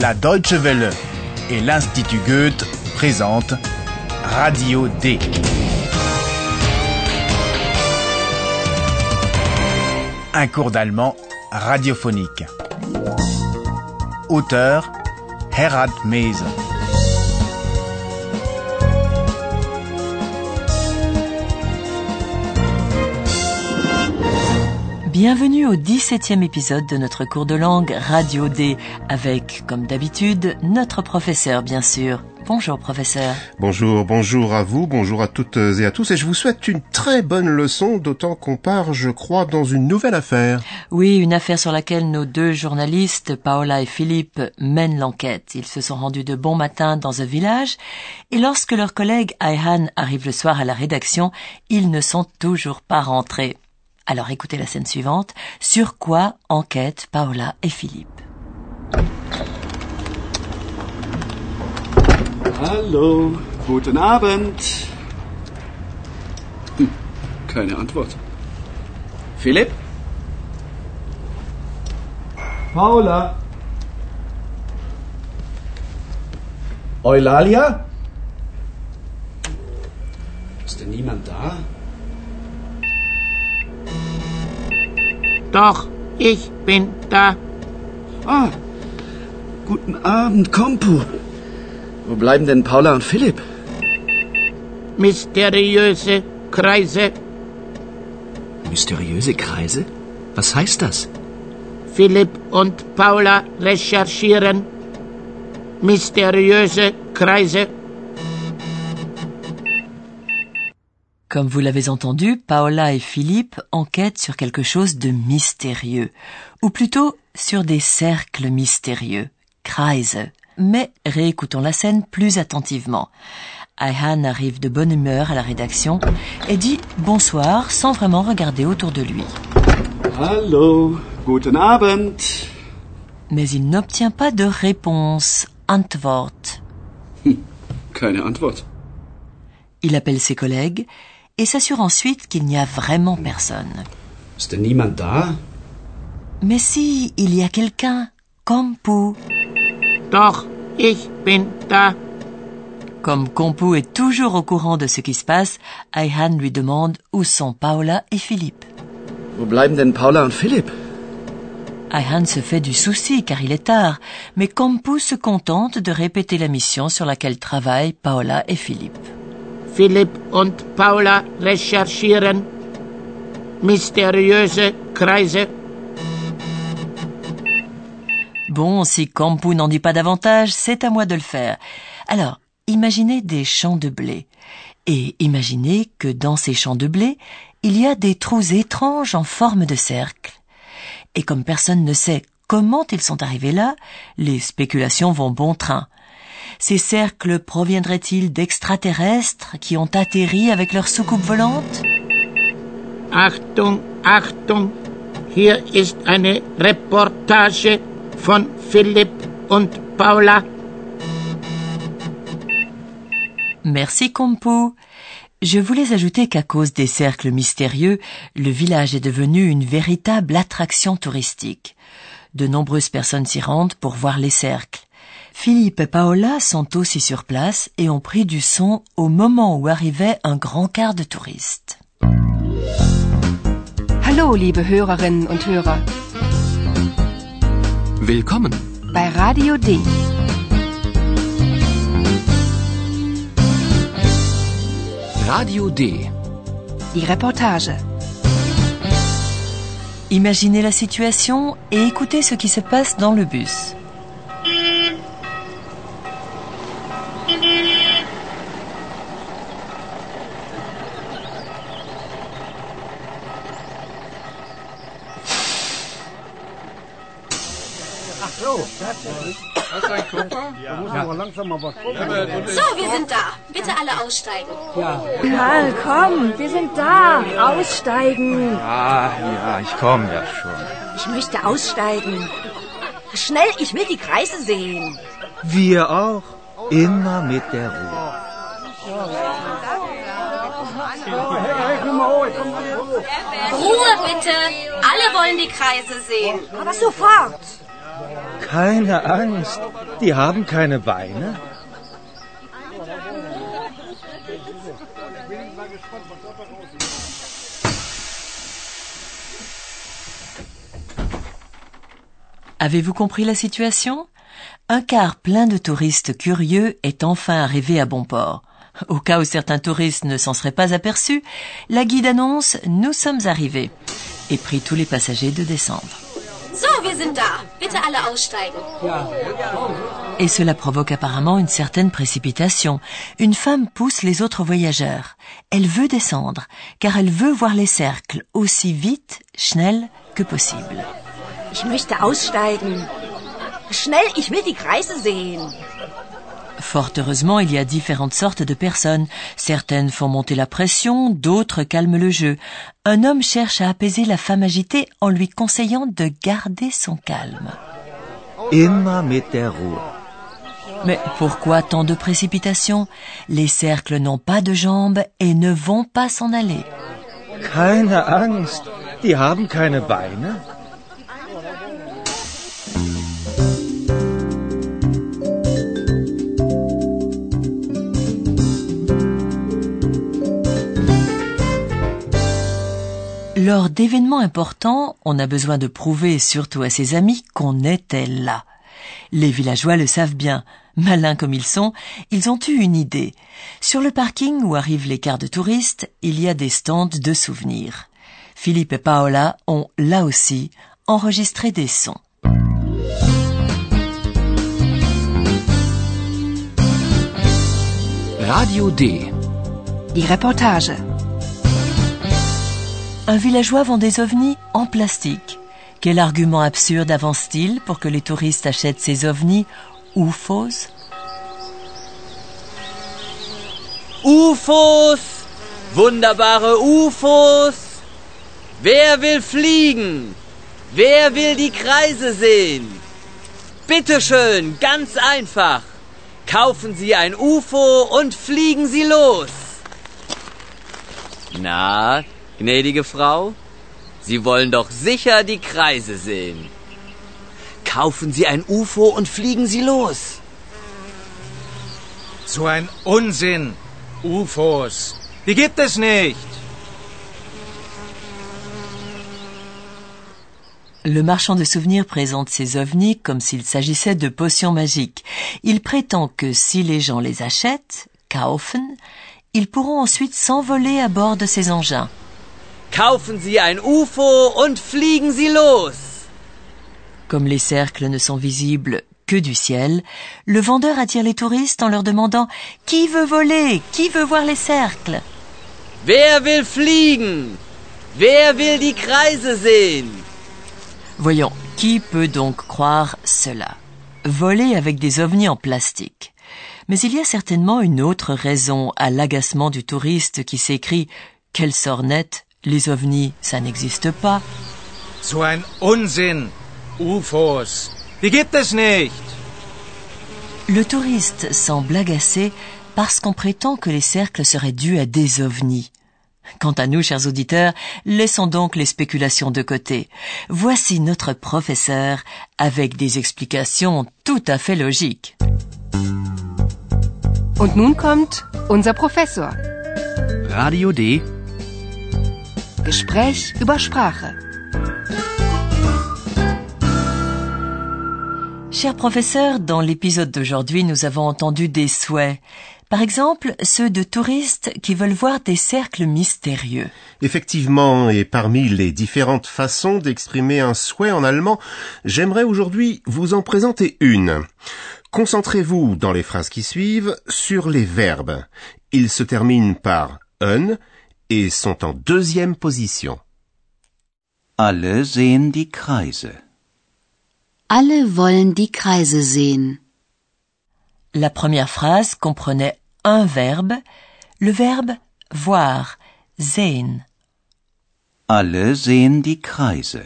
La Deutsche Welle et l'Institut Goethe présentent Radio D. Un cours d'allemand radiophonique. Auteur Herald Mese. Bienvenue au 17e épisode de notre cours de langue Radio D, avec, comme d'habitude, notre professeur, bien sûr. Bonjour, professeur. Bonjour, bonjour à vous, bonjour à toutes et à tous, et je vous souhaite une très bonne leçon, d'autant qu'on part, je crois, dans une nouvelle affaire. Oui, une affaire sur laquelle nos deux journalistes, Paola et Philippe, mènent l'enquête. Ils se sont rendus de bon matin dans un village, et lorsque leur collègue Ayhan arrive le soir à la rédaction, ils ne sont toujours pas rentrés. Alors écoutez la scène suivante. Sur quoi enquêtent Paola et Philippe Hallo, guten Abend. Hm, keine Antwort. Philipp? Paula? Eulalia? Ist denn niemand da? Doch, ich bin da. Ah, guten Abend, Kompu. Wo bleiben denn Paula und Philipp? Mysteriöse Kreise. Mysteriöse Kreise? Was heißt das? Philipp und Paula recherchieren. Mysteriöse Kreise. Comme vous l'avez entendu, Paola et Philippe enquêtent sur quelque chose de mystérieux, ou plutôt sur des cercles mystérieux, Kreise. Mais réécoutons la scène plus attentivement. Ayhan arrive de bonne humeur à la rédaction et dit bonsoir sans vraiment regarder autour de lui. Hallo, guten Abend. Mais il n'obtient pas de réponse, Antwort. Keine Antwort. Il appelle ses collègues et s'assure ensuite qu'il n'y a vraiment personne. Niemand da? Mais si, il y a quelqu'un, Kompu. Doch, ich bin da. Comme Kompu est toujours au courant de ce qui se passe, Ayhan lui demande où sont Paola et Philippe. Wo bleiben denn Paula und Philipp? Ayhan se fait du souci car il est tard, mais Kompu se contente de répéter la mission sur laquelle travaillent Paola et Philippe. Paula recherchieren. Mysteriöse Kreise. Bon, si Kampu n'en dit pas davantage, c'est à moi de le faire. Alors, imaginez des champs de blé. Et imaginez que dans ces champs de blé, il y a des trous étranges en forme de cercle. Et comme personne ne sait comment ils sont arrivés là, les spéculations vont bon train. Ces cercles proviendraient-ils d'extraterrestres qui ont atterri avec leur soucoupe volante? Achtung, Achtung. Hier ist eine Reportage von Philipp und Paula. Merci Kompo. Je voulais ajouter qu'à cause des cercles mystérieux, le village est devenu une véritable attraction touristique. De nombreuses personnes s'y rendent pour voir les cercles. Philippe et Paola sont aussi sur place et ont pris du son au moment où arrivait un grand quart de touristes. Hallo, liebe Hörerinnen und Hörer, Willkommen. bei Radio D. Radio D. Die Reportage. Imaginez la situation et écoutez ce qui se passe dans le bus. So, wir sind da. Bitte alle aussteigen. Karl, komm, wir sind da. Aussteigen. Ah, ja, ich komme ja schon. Ich möchte aussteigen. Schnell, ich will die Kreise sehen. Wir auch. Immer mit der Ruhe. Ruhe bitte. Alle wollen die Kreise sehen. Aber sofort. Keine Angst, die haben keine Beine. Avez-vous compris la situation? Un car plein de touristes curieux est enfin arrivé à bon port. Au cas où certains touristes ne s'en seraient pas aperçus, la guide annonce Nous sommes arrivés et prie tous les passagers de descendre. So, wir sind da. Bitte alle aussteigen. Et cela provoque apparemment une certaine précipitation. Une femme pousse les autres voyageurs. Elle veut descendre, car elle veut voir les cercles aussi vite, schnell, que possible. Ich möchte aussteigen. Schnell, ich will die Kreise sehen. Fort heureusement, il y a différentes sortes de personnes. Certaines font monter la pression, d'autres calment le jeu. Un homme cherche à apaiser la femme agitée en lui conseillant de garder son calme. Immer mit der Ruhe. Mais pourquoi tant de précipitation Les cercles n'ont pas de jambes et ne vont pas s'en aller. Keine Angst, die haben keine Beine. Lors d'événements importants, on a besoin de prouver, surtout à ses amis, qu'on était là. Les villageois le savent bien. Malins comme ils sont, ils ont eu une idée. Sur le parking où arrivent les cars de touristes, il y a des stands de souvenirs. Philippe et Paola ont, là aussi, enregistré des sons. Radio D. Die Reportage. Un villageois vend des ovnis en plastique. Quel argument absurde avance-t-il pour que les touristes achètent ces ovnis UFOs UFOs! Wunderbare UFOs! Wer will fliegen? Wer will die Kreise sehen? Bitteschön, ganz einfach. Kaufen Sie ein UFO und fliegen Sie los. Na, gnädige Frau, Sie wollen doch sicher die Kreise sehen. Kaufen Sie ein UFO und fliegen Sie los. So ein Unsinn. UFOs. Die gibt es nicht. Le marchand de souvenirs présente ses ovnis comme s'il s'agissait de potions magiques. Il prétend que si les gens les achètent, kaufen, ils pourront ensuite s'envoler à bord de ces engins. Kaufen Sie ein UFO und fliegen Sie los. Comme les cercles ne sont visibles que du ciel, le vendeur attire les touristes en leur demandant Qui veut voler? Qui veut voir les cercles? Wer will fliegen? Wer will die Kreise sehen? Voyons, qui peut donc croire cela? Voler avec des ovnis en plastique. Mais il y a certainement une autre raison à l'agacement du touriste qui s'écrie Quelle sornette Les ovnis, ça n'existe pas. So ein Unsinn. UFOs. Die gibt es nicht. Le touriste semble agacé parce qu'on prétend que les cercles seraient dus à des ovnis. Quant à nous, chers auditeurs, laissons donc les spéculations de côté. Voici notre professeur avec des explications tout à fait logiques. Und nun kommt unser Professor. Radio D. Gespräch über Sprache. Cher professeur, dans l'épisode d'aujourd'hui, nous avons entendu des souhaits. Par exemple, ceux de touristes qui veulent voir des cercles mystérieux. Effectivement, et parmi les différentes façons d'exprimer un souhait en allemand, j'aimerais aujourd'hui vous en présenter une. Concentrez-vous dans les phrases qui suivent sur les verbes. Ils se terminent par un et sont en deuxième position. Alle sehen die Kreise. Alle wollen die Kreise sehen. La première phrase comprenait un verbe, le verbe voir, sehen. Alle sehen die Kreise.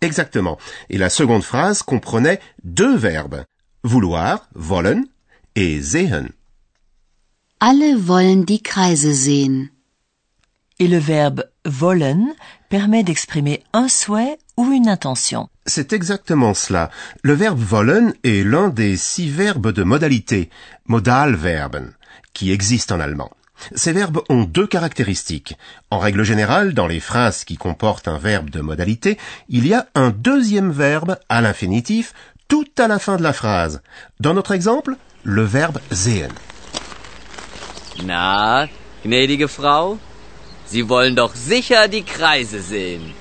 Exactement. Et la seconde phrase comprenait deux verbes. Vouloir, wollen, et sehen. Alle wollen die Kreise sehen. Et le verbe wollen permet d'exprimer un souhait ou une intention. C'est exactement cela. Le verbe wollen est l'un des six verbes de modalité, Modalverben, qui existent en allemand. Ces verbes ont deux caractéristiques. En règle générale, dans les phrases qui comportent un verbe de modalité, il y a un deuxième verbe à l'infinitif tout à la fin de la phrase. Dans notre exemple, le verbe sehen. Na, gnädige Frau, Sie wollen doch sicher die Kreise sehen.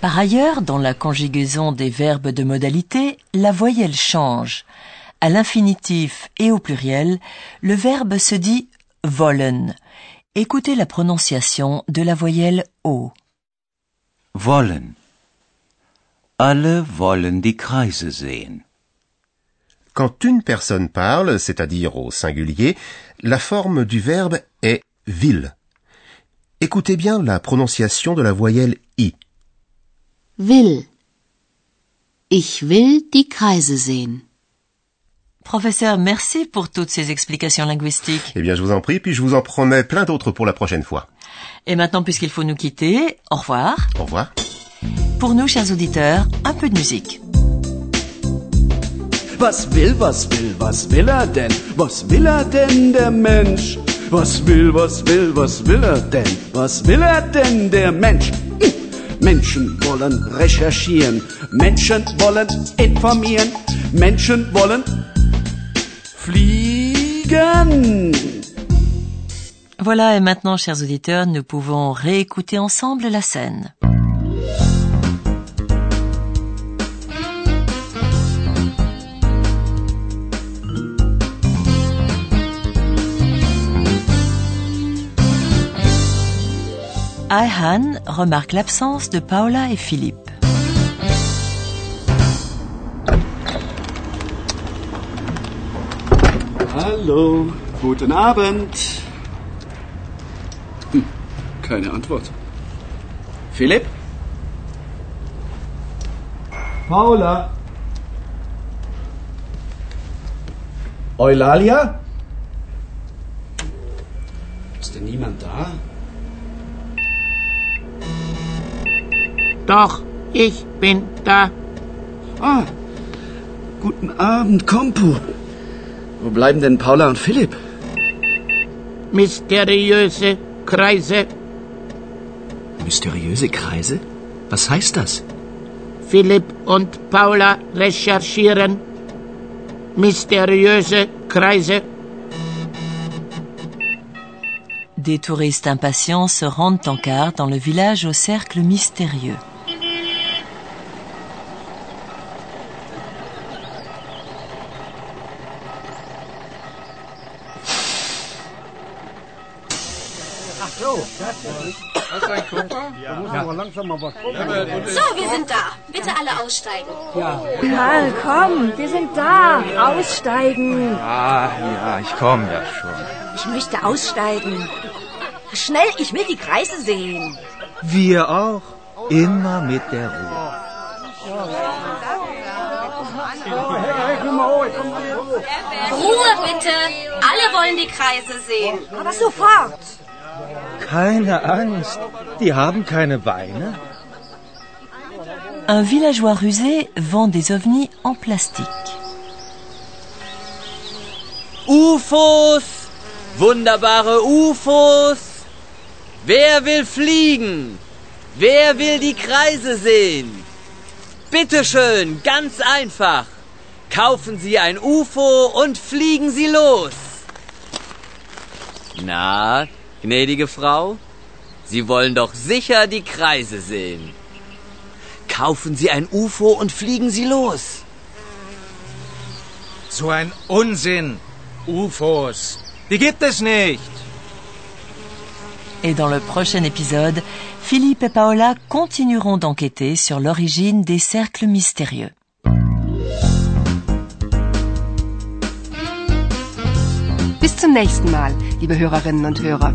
Par ailleurs, dans la conjugaison des verbes de modalité, la voyelle change. À l'infinitif et au pluriel, le verbe se dit wollen. Écoutez la prononciation de la voyelle O. Wollen. Alle wollen die Kreise sehen. Quand une personne parle, c'est-à-dire au singulier, la forme du verbe est will. Écoutez bien la prononciation de la voyelle i. Will. Ich will die Kreise sehen. Professeur, merci pour toutes ces explications linguistiques. Eh bien, je vous en prie, puis je vous en promets plein d'autres pour la prochaine fois. Et maintenant, puisqu'il faut nous quitter, au revoir. Au revoir. Pour nous, chers auditeurs, un peu de musique. Was will, was will, was will er denn? Was will er denn, der Mensch? Was will, was will, was will er denn? Was will er denn, der Mensch? Hm. Menschen wollen recherchieren, Menschen wollen informieren, Menschen wollen fliegen. Voilà, et maintenant, chers auditeurs, nous pouvons réécouter ensemble la scène. Ayhan remarque l'absence de Paula et Philippe. Hallo, guten Abend. Hm, keine Antwort. Philipp? Paula? Eulalia? Ist denn niemand da? Doch, ich bin da. Ah, guten Abend, Kompu. Wo bleiben denn Paula und Philipp? Mysteriöse Kreise. Mysteriöse Kreise? Was heißt das? Philipp und Paula recherchieren. Mysteriöse Kreise. Des touristes impatients se rendent en quart dans le village au cercle mystérieux. So, wir sind da. Bitte alle aussteigen. Karl, komm, wir sind da. Aussteigen. Ah, ja, ich komme ja schon. Ich möchte aussteigen. Schnell, ich will die Kreise sehen. Wir auch. Immer mit der Ruhe. Ruhe bitte. Alle wollen die Kreise sehen. Aber sofort. Keine Angst. Die haben keine Beine. Un villageois rusé vend des ovnis en plastique. UFOs! Wunderbare UFOs! Wer will fliegen? Wer will die Kreise sehen? Bitteschön, ganz einfach. Kaufen Sie ein UFO und fliegen Sie los. Na, gnädige Frau, Sie wollen doch sicher die Kreise sehen. Kaufen Sie ein UFO und fliegen Sie los. So ein Unsinn. UFOs. Die gibt es nicht. Et dans le prochain épisode, Philippe et Paola continueront d'enquêter sur l'origine des cercles mystérieux. Bis zum nächsten Mal, liebe Hörerinnen und Hörer.